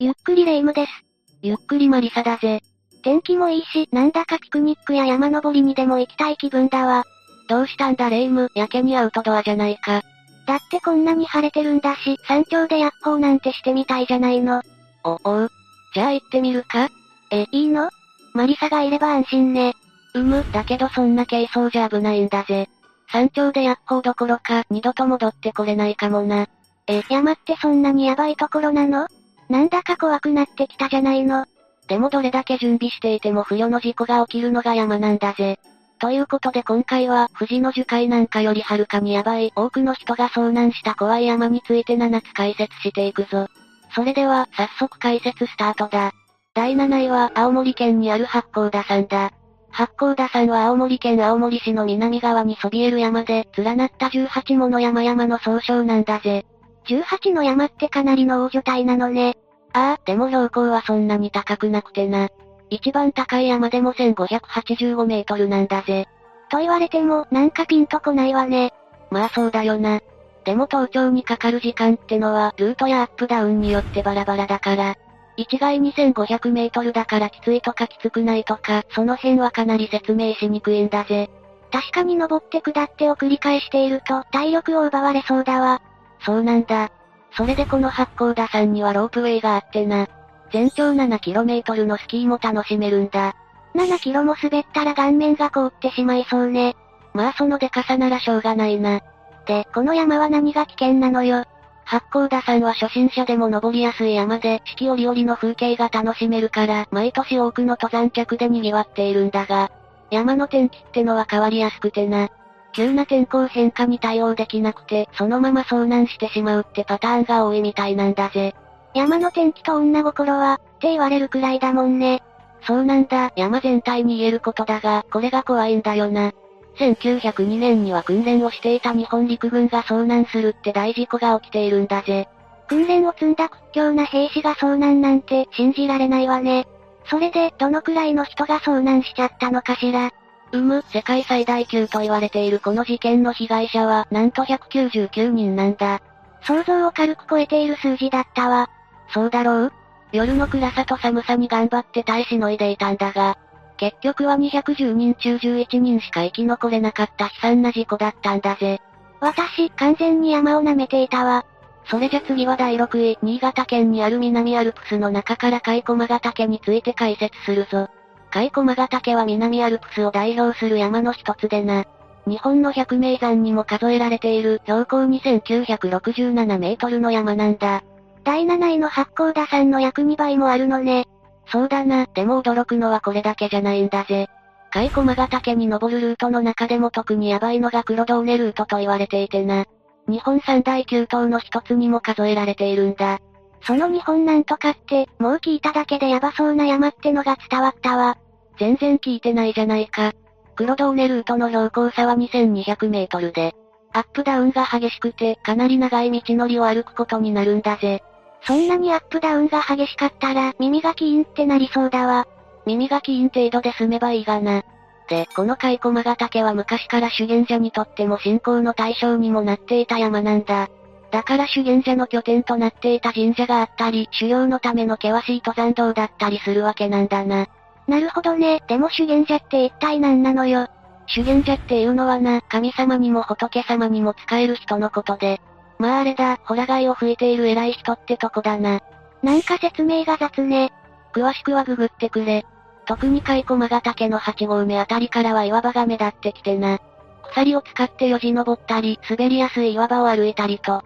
ゆっくりレ夢ムです。ゆっくりマリサだぜ。天気もいいし、なんだかピクニックや山登りにでも行きたい気分だわ。どうしたんだレ夢ム、やけにアウトドアじゃないか。だってこんなに晴れてるんだし、山頂でヤッホーなんてしてみたいじゃないの。お、おう。じゃあ行ってみるかえ、いいの？マリサがいれば安心ね。うむ、だけどそんな軽装じゃ危ないんだぜ。山頂でヤッホーどころか、二度と戻ってこれないかもな。え、山ってそんなにヤバいところなの？なんだか怖くなってきたじゃないの。でもどれだけ準備していても不慮の事故が起きるのが山なんだぜ。ということで今回は、富士の樹海なんかよりはるかにヤバい、多くの人が遭難した怖い山について7つ解説していくぞ。それでは、早速解説スタートだ。第7位は、青森県にある八甲田山だ。八甲田山は青森県青森市の南側にそびえる山で、連なった18もの山々の総称なんだぜ。18の山ってかなりの大所帯なのね。ああ、でも標高はそんなに高くなくてな。一番高い山でも1585メートルなんだぜ。と言われても、なんかピンとこないわね。まあそうだよな。でも登頂にかかる時間ってのは、ルートやアップダウンによってバラバラだから。一概2500メートルだからきついとかきつくないとか、その辺はかなり説明しにくいんだぜ。確かに登って下ってを繰り返していると、体力を奪われそうだわ。そうなんだ。それでこの八甲田山にはロープウェイがあってな。全長 7km のスキーも楽しめるんだ。7キロも滑ったら顔面が凍ってしまいそうね。まあそのデカさならしょうがないな。で、この山は何が危険なのよ。八甲田山は初心者でも登りやすい山で、四季折々の風景が楽しめるから、毎年多くの登山客で賑わっているんだが、山の天気ってのは変わりやすくてな。急な天候変化に対応できなくて、そのまま遭難してしまうってパターンが多いみたいなんだぜ。山の天気と女心は、って言われるくらいだもんね。そうなんだ、山全体に言えることだが、これが怖いんだよな。1902年には訓練をしていた日本陸軍が遭難するって大事故が起きているんだぜ。訓練を積んだ屈強な兵士が遭難なんて信じられないわね。それで、どのくらいの人が遭難しちゃったのかしら。うむ、世界最大級と言われているこの事件の被害者は、なんと199人なんだ。想像を軽く超えている数字だったわ。そうだろう？夜の暗さと寒さに頑張って耐えしのいでいたんだが、結局は210人中11人しか生き残れなかった悲惨な事故だったんだぜ。私、完全に山を舐めていたわ。それじゃ次は第6位、新潟県にある南アルプスの中から海駒ヶ岳について解説するぞ。海駒ヶ岳は南アルプスを代表する山の一つでな。日本の百名山にも数えられている標高2967メートルの山なんだ。第7位の八甲田山の約2倍もあるのね。そうだな、でも驚くのはこれだけじゃないんだぜ。海駒ヶ岳に登るルートの中でも特にヤバいのが黒ドーネルートと言われていてな。日本三大急登の一つにも数えられているんだ。その日本なんとかって、もう聞いただけでヤバそうな山ってのが伝わったわ。全然聞いてないじゃないか。黒ドーネルートの標高差は2200メートルで、アップダウンが激しくて、かなり長い道のりを歩くことになるんだぜ。そんなにアップダウンが激しかったら、耳がキーンってなりそうだわ。耳がキーン程度で済めばいいがな。で、この海駒ヶ岳は昔から修験者にとっても信仰の対象にもなっていた山なんだ。だから修験者の拠点となっていた神社があったり、修行のための険しい登山道だったりするわけなんだな。なるほどね。でも修験者って一体何なのよ。修験者っていうのはな、神様にも仏様にも仕える人のことで。まああれだ、ホラ貝を吹いている偉い人ってとこだな。なんか説明が雑ね。詳しくはググってくれ。特に海駒ヶ岳の8合目あたりからは岩場が目立ってきてな。鎖を使ってよじ登ったり、滑りやすい岩場を歩いたりと、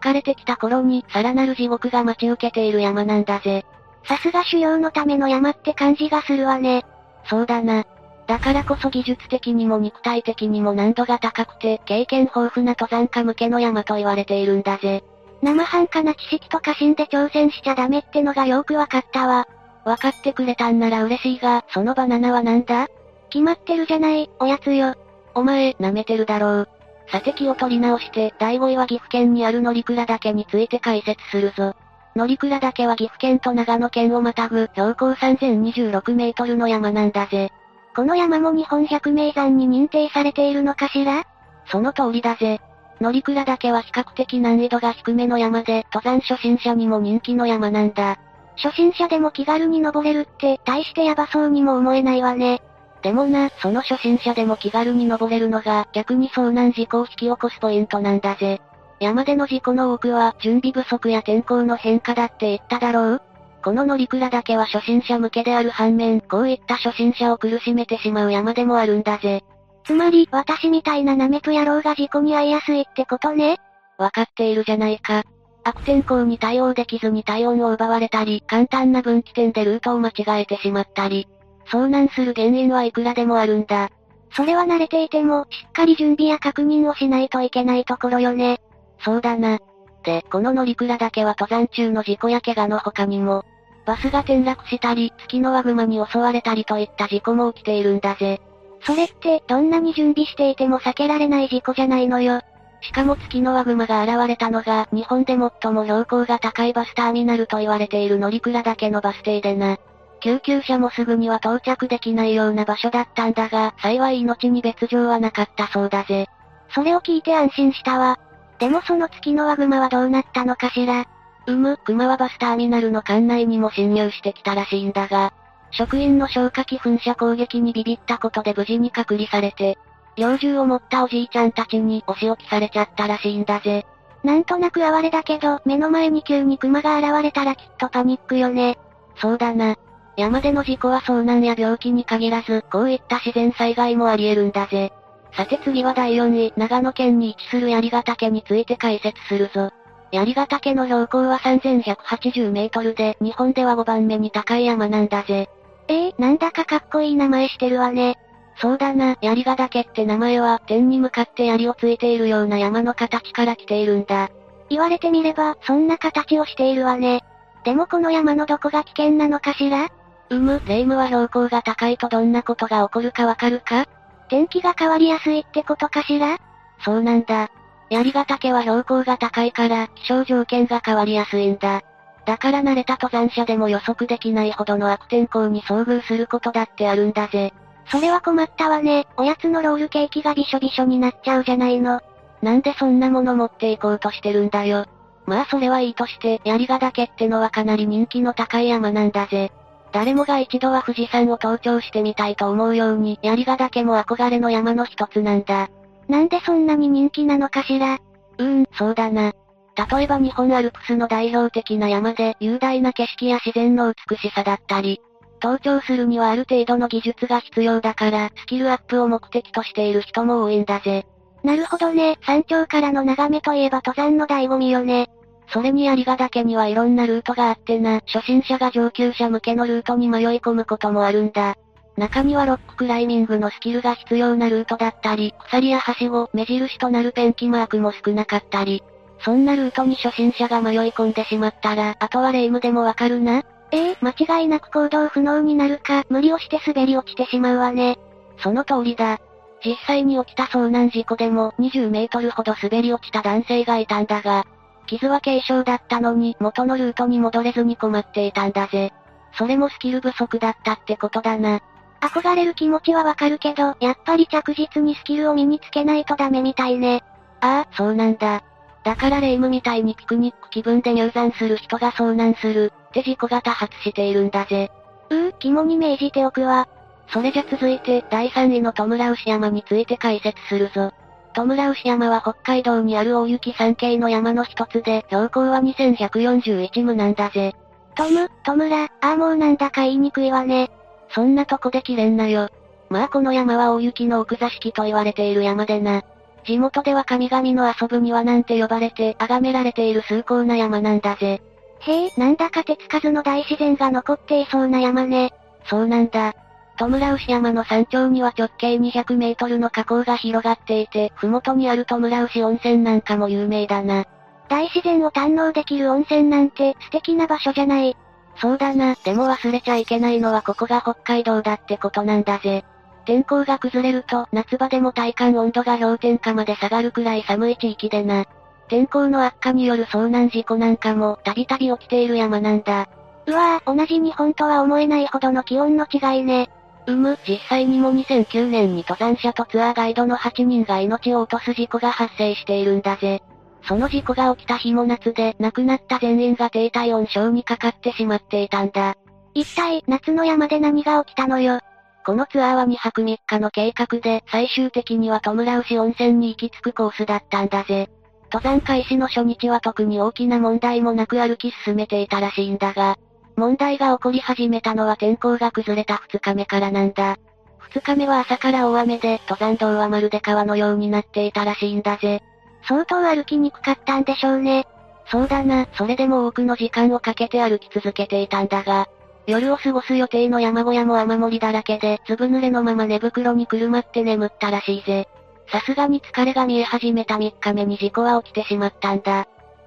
疲れてきた頃にさらなる地獄が待ち受けている山なんだぜ。さすが修行のための山って感じがするわね。そうだな。だからこそ技術的にも肉体的にも難度が高くて、経験豊富な登山家向けの山と言われているんだぜ。生半可な知識と過信で挑戦しちゃダメってのがよくわかったわ。わかってくれたんなら嬉しいが、そのバナナはなんだ？決まってるじゃない、おやつよ。お前、舐めてるだろう。さて気を取り直して、第5位は岐阜県にある乗鞍岳について解説するぞ。乗鞍岳は岐阜県と長野県をまたぐ標高3026メートルの山なんだぜ。この山も日本百名山に認定されているのかしら？その通りだぜ。乗鞍岳は比較的難易度が低めの山で、登山初心者にも人気の山なんだ。初心者でも気軽に登れるって、大してヤバそうにも思えないわね。でもな、その初心者でも気軽に登れるのが、逆に遭難事故を引き起こすポイントなんだぜ。山での事故の多くは、準備不足や天候の変化だって言っただろう？この乗鞍岳は初心者向けである反面、こういった初心者を苦しめてしまう山でもあるんだぜ。つまり、私みたいなナメプ野郎が事故に遭いやすいってことね？わかっているじゃないか。悪天候に対応できずに体温を奪われたり、簡単な分岐点でルートを間違えてしまったり、遭難する原因はいくらでもあるんだ。それは慣れていても、しっかり準備や確認をしないといけないところよね。そうだな。で、この乗鞍岳は登山中の事故や怪我の他にも、バスが転落したり、月のワグマに襲われたりといった事故も起きているんだぜ。それって、どんなに準備していても避けられない事故じゃないのよ。しかも月のワグマが現れたのが、日本で最も標高が高いバスターミナルと言われている乗鞍岳のバス停でな。救急車もすぐには到着できないような場所だったんだが、幸い命に別状はなかったそうだぜ。それを聞いて安心したわ。でもその月のワグマはどうなったのかしら。うむ、熊はバスターミナルの館内にも侵入してきたらしいんだが、職員の消火器噴射攻撃にビビったことで無事に隔離されて、猟銃を持ったおじいちゃんたちにお仕置きされちゃったらしいんだぜ。なんとなく哀れだけど、目の前に急に熊が現れたらきっとパニックよね。そうだな。山での事故は遭難や病気に限らず、こういった自然災害もあり得るんだぜ。さて次は第4位、長野県に位置する槍ヶ岳について解説するぞ。槍ヶ岳の標高は3180メートルで、日本では5番目に高い山なんだぜ。ええー、なんだかかっこいい名前してるわね。そうだな、槍ヶ岳って名前は、天に向かって槍をついているような山の形から来ているんだ。言われてみれば、そんな形をしているわね。でもこの山のどこが危険なのかしら？うむ、霊夢は標高が高いとどんなことが起こるかわかるか？天気が変わりやすいってことかしら？そうなんだ。槍ヶ岳は標高が高いから、気象条件が変わりやすいんだ。だから慣れた登山者でも予測できないほどの悪天候に遭遇することだってあるんだぜ。それは困ったわね。おやつのロールケーキがびしょびしょになっちゃうじゃないの。なんでそんなもの持っていこうとしてるんだよ。まあそれはいいとして、槍ヶ岳ってのはかなり人気の高い山なんだぜ。誰もが一度は富士山を登頂してみたいと思うように、槍ヶ岳も憧れの山の一つなんだ。なんでそんなに人気なのかしら？うーん、そうだな。例えば日本アルプスの代表的な山で雄大な景色や自然の美しさだったり、登頂するにはある程度の技術が必要だから、スキルアップを目的としている人も多いんだぜ。なるほどね、山頂からの眺めといえば登山の醍醐味よね。それに槍ヶ岳にはいろんなルートがあってな、初心者が上級者向けのルートに迷い込むこともあるんだ。中にはロッククライミングのスキルが必要なルートだったり、鎖やはしご、目印となるペンキマークも少なかったり、そんなルートに初心者が迷い込んでしまったら、あとはレイムでもわかるな？ええー、間違いなく行動不能になるか、無理をして滑り落ちてしまうわね。その通りだ。実際に起きた遭難事故でも20メートルほど滑り落ちた男性がいたんだが、傷は軽傷だったのに元のルートに戻れずに困っていたんだぜ。それもスキル不足だったってことだな。憧れる気持ちはわかるけど、やっぱり着実にスキルを身につけないとダメみたいね。ああ、そうなんだ。だからレイムみたいにピクニック気分で入山する人が遭難する、って事故が多発しているんだぜ。うー、肝に銘じておくわ。それじゃ続いて、第3位のトムラウシ山について解説するぞ。トムラウシ山は北海道にある大雪山系の山の一つで、標高は2141無なんだぜ。トム、トムラ、ああもうなんだか言いにくいわね。そんなとこで切れんなよ。まあこの山は大雪の奥座敷と言われている山でな。地元では神々の遊ぶ庭なんて呼ばれて崇められている崇高な山なんだぜ。へえ、なんだか手つかずの大自然が残っていそうな山ね。そうなんだ。トムラウシ山の山頂には直径200メートルの河口が広がっていて、ふもとにあるトムラウシ温泉なんかも有名だな。大自然を堪能できる温泉なんて素敵な場所じゃない。そうだな、でも忘れちゃいけないのはここが北海道だってことなんだぜ。天候が崩れると夏場でも体感温度が氷点下まで下がるくらい寒い地域でな。天候の悪化による遭難事故なんかもたびたび起きている山なんだ。うわぁ、同じ日本とは思えないほどの気温の違いね。うむ、実際にも2009年に登山者とツアーガイドの8人が命を落とす事故が発生しているんだぜ。その事故が起きた日も夏で亡くなった全員が低体温症にかかってしまっていたんだ。一体、夏の山で何が起きたのよ？このツアーは2泊3日の計画で、最終的には戸村牛温泉に行き着くコースだったんだぜ。登山開始の初日は特に大きな問題もなく歩き進めていたらしいんだが、問題が起こり始めたのは天候が崩れた2日目からなんだ。2日目は朝から大雨で、登山道はまるで川のようになっていたらしいんだぜ。相当歩きにくかったんでしょうね。そうだな、それでも多くの時間をかけて歩き続けていたんだが、夜を過ごす予定の山小屋も雨漏りだらけで、ずぶ濡れのまま寝袋にくるまって眠ったらしいぜ。さすがに疲れが見え始めた3日目に事故は起きてしまったんだ。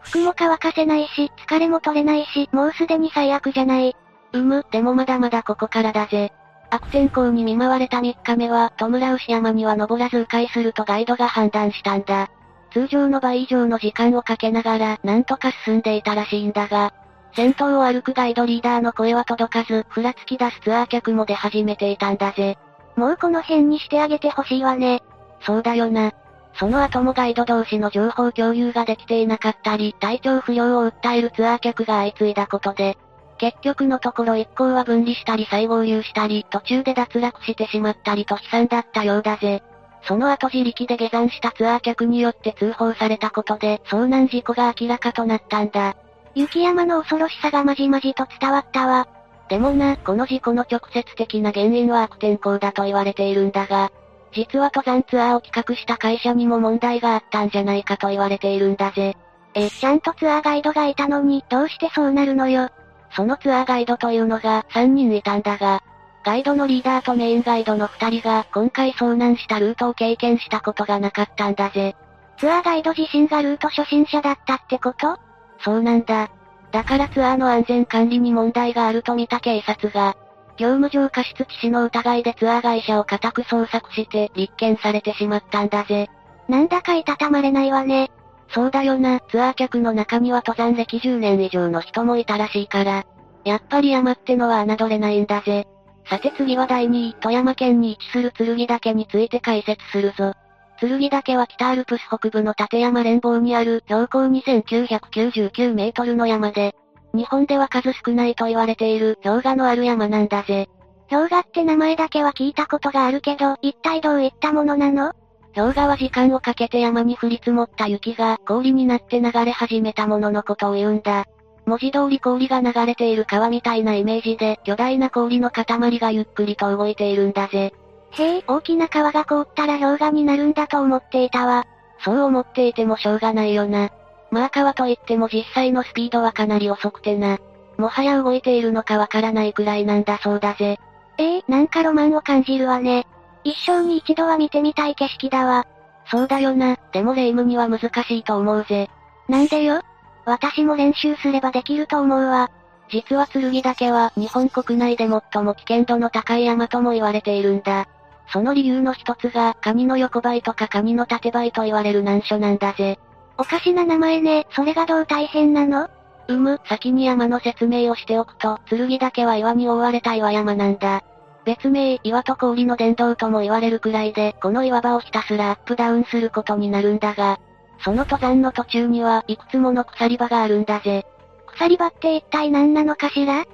服も乾かせないし、疲れも取れないし、もうすでに最悪じゃない。うむ、でもまだまだここからだぜ。悪天候に見舞われた3日目は、戸村牛山には登らず迂回するとガイドが判断したんだ。通常の倍以上の時間をかけながら、なんとか進んでいたらしいんだが、先頭を歩くガイドリーダーの声は届かず、ふらつき出すツアー客も出始めていたんだぜ。もうこの辺にしてあげてほしいわね。そうだよな。その後もガイド同士の情報共有ができていなかったり、体調不良を訴えるツアー客が相次いだことで、結局のところ一行は分離したり再合流したり、途中で脱落してしまったりと悲惨だったようだぜ。その後自力で下山したツアー客によって通報されたことで、遭難事故が明らかとなったんだ。雪山の恐ろしさがまじまじと伝わったわ。でもな、この事故の直接的な原因は悪天候だと言われているんだが、実は登山ツアーを企画した会社にも問題があったんじゃないかと言われているんだぜ。え、ちゃんとツアーガイドがいたのに、どうしてそうなるのよ。そのツアーガイドというのが3人いたんだが、ガイドのリーダーとメインガイドの2人が今回遭難したルートを経験したことがなかったんだぜ。ツアーガイド自身がルート初心者だったってこと？そうなんだ。だからツアーの安全管理に問題があると見た警察が、業務上過失致死の疑いでツアー会社を家宅捜索して立件されてしまったんだぜ。なんだかいたたまれないわね。そうだよな、ツアー客の中には登山歴10年以上の人もいたらしいから。やっぱり山ってのは侮れないんだぜ。さて次は第2位、富山県に位置する剣岳について解説するぞ。剣岳は北アルプス北部の立山連峰にある標高2999メートルの山で、日本では数少ないと言われている氷河のある山なんだぜ。氷河って名前だけは聞いたことがあるけど、一体どういったものなの？氷河は時間をかけて山に降り積もった雪が氷になって流れ始めたもののことを言うんだ。文字通り氷が流れている川みたいなイメージで巨大な氷の塊がゆっくりと動いているんだぜ。へえ、大きな川が凍ったら氷河になるんだと思っていたわ。そう思っていてもしょうがないよな。まあ川といっても実際のスピードはかなり遅くてな。もはや動いているのかわからないくらいなんだそうだぜ。ええー、なんかロマンを感じるわね。一生に一度は見てみたい景色だわ。そうだよな、でもレイムには難しいと思うぜ。なんでよ？私も練習すればできると思うわ。実は剣岳は日本国内で最も危険度の高い山とも言われているんだ。その理由の一つが、カニの横ばいとかカニの縦ばいと言われる難所なんだぜ。おかしな名前ね、それがどう大変なの？うむ、先に山の説明をしておくと、剣岳は岩に覆われた岩山なんだ。別名、岩と氷の殿堂とも言われるくらいで、この岩場をひたすらアップダウンすることになるんだが、その登山の途中には、いくつもの鎖場があるんだぜ。鎖場って一体何なのかしら？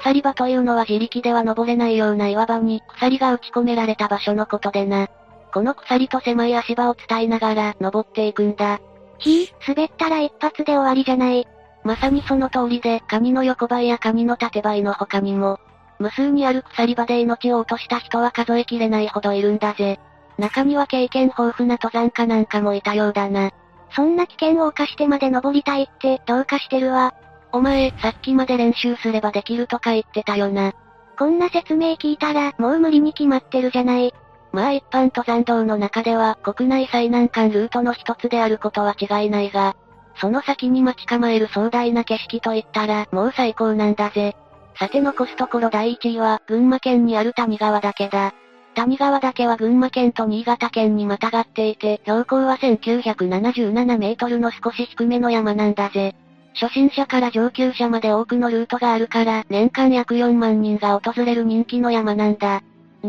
鎖場というのは自力では登れないような岩場に鎖が打ち込められた場所のことでな。この鎖と狭い足場を伝いながら登っていくんだ。ひぃ、滑ったら一発で終わりじゃない。まさにその通りで、カニの横ばいやカニの縦ばいの他にも、無数にある鎖場で命を落とした人は数えきれないほどいるんだぜ。中には経験豊富な登山家なんかもいたようだな。そんな危険を冒してまで登りたいって、どうかしてるわ。お前、さっきまで練習すればできるとか言ってたよな。こんな説明聞いたら、もう無理に決まってるじゃない。まあ一般登山道の中では、国内最難関ルートの一つであることは違いないが、その先に待ち構える壮大な景色といったら、もう最高なんだぜ。さて残すところ第1位は、群馬県にある谷川岳だ。谷川岳は群馬県と新潟県にまたがっていて、標高は1977メートルの少し低めの山なんだぜ。初心者から上級者まで多くのルートがあるから、年間約4万人が訪れる人気の山なんだ。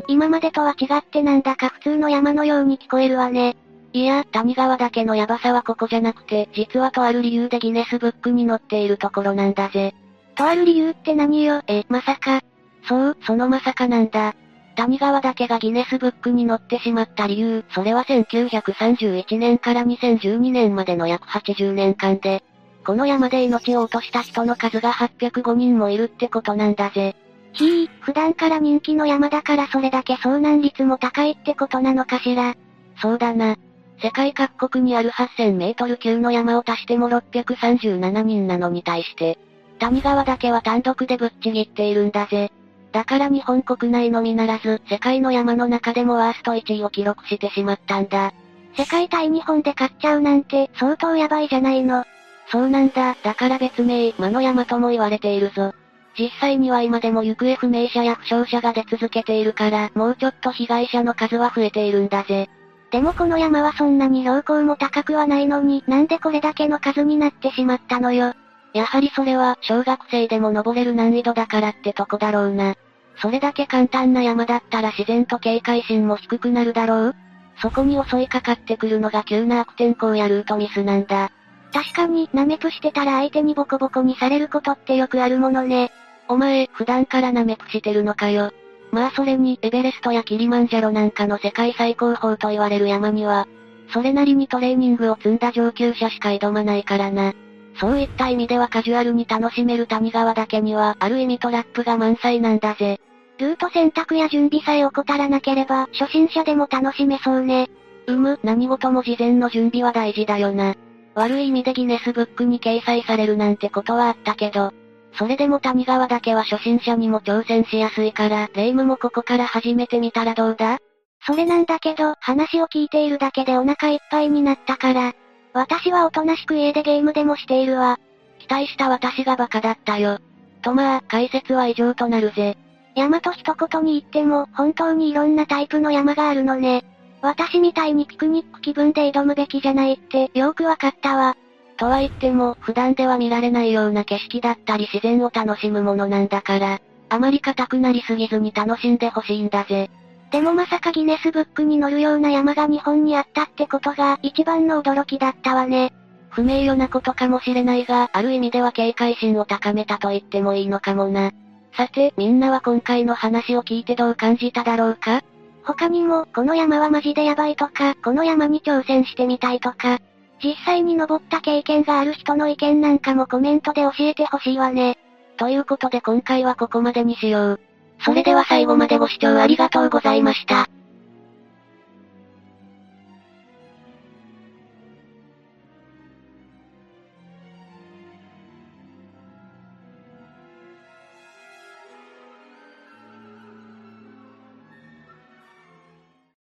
今までとは違ってなんだか普通の山のように聞こえるわね。いや、谷川岳のヤバさはここじゃなくて、実はとある理由でギネスブックに載っているところなんだぜ。とある理由って何よ？え、まさか。そう、そのまさかなんだ。谷川岳がギネスブックに載ってしまった理由、それは1931年から2012年までの約80年間で、この山で命を落とした人の数が805人もいるってことなんだぜ。ひぃ、普段から人気の山だからそれだけ遭難率も高いってことなのかしら。そうだな。世界各国にある8000メートル級の山を足しても637人なのに対して、谷川だけは単独でぶっちぎっているんだぜ。だから日本国内のみならず、世界の山の中でもワースト1位を記録してしまったんだ。世界対日本で勝っちゃうなんて、相当やばいじゃないの。そうなんだ、だから別名、魔の山とも言われているぞ。実際には今でも行方不明者や負傷者が出続けているから、もうちょっと被害者の数は増えているんだぜ。でもこの山はそんなに標高も高くはないのに、なんでこれだけの数になってしまったのよ。やはりそれは、小学生でも登れる難易度だからってとこだろうな。それだけ簡単な山だったら自然と警戒心も低くなるだろうそこに襲いかかってくるのが急な悪天候やルートミスなんだ。確かに、ナメプしてたら相手にボコボコにされることってよくあるものね。お前、普段からナメプしてるのかよ。まあそれに、エベレストやキリマンジャロなんかの世界最高峰と言われる山には、それなりにトレーニングを積んだ上級者しか挑まないからな。そういった意味ではカジュアルに楽しめる谷川だけには、ある意味トラップが満載なんだぜ。ルート選択や準備さえ怠らなければ、初心者でも楽しめそうね。うむ、何事も事前の準備は大事だよな。悪い意味でギネスブックに掲載されるなんてことはあったけど、それでも谷川だけは初心者にも挑戦しやすいから、レイムもここから始めてみたらどうだ？それなんだけど、話を聞いているだけでお腹いっぱいになったから。私はおとなしく家でゲームでもしているわ。期待した私がバカだったよ。とまあ、解説は以上となるぜ。山と一言に言っても、本当にいろんなタイプの山があるのね。私みたいにピクニック気分で挑むべきじゃないって、よくわかったわ。とは言っても、普段では見られないような景色だったり自然を楽しむものなんだから、あまり硬くなりすぎずに楽しんでほしいんだぜ。でもまさかギネスブックに載るような山が日本にあったってことが一番の驚きだったわね。不名誉なことかもしれないが、ある意味では警戒心を高めたと言ってもいいのかもな。さて、みんなは今回の話を聞いてどう感じただろうか？他にも、この山はマジでヤバいとか、この山に挑戦してみたいとか、実際に登った経験がある人の意見なんかもコメントで教えてほしいわね。ということで今回はここまでにしよう。それでは最後までご視聴ありがとうございました。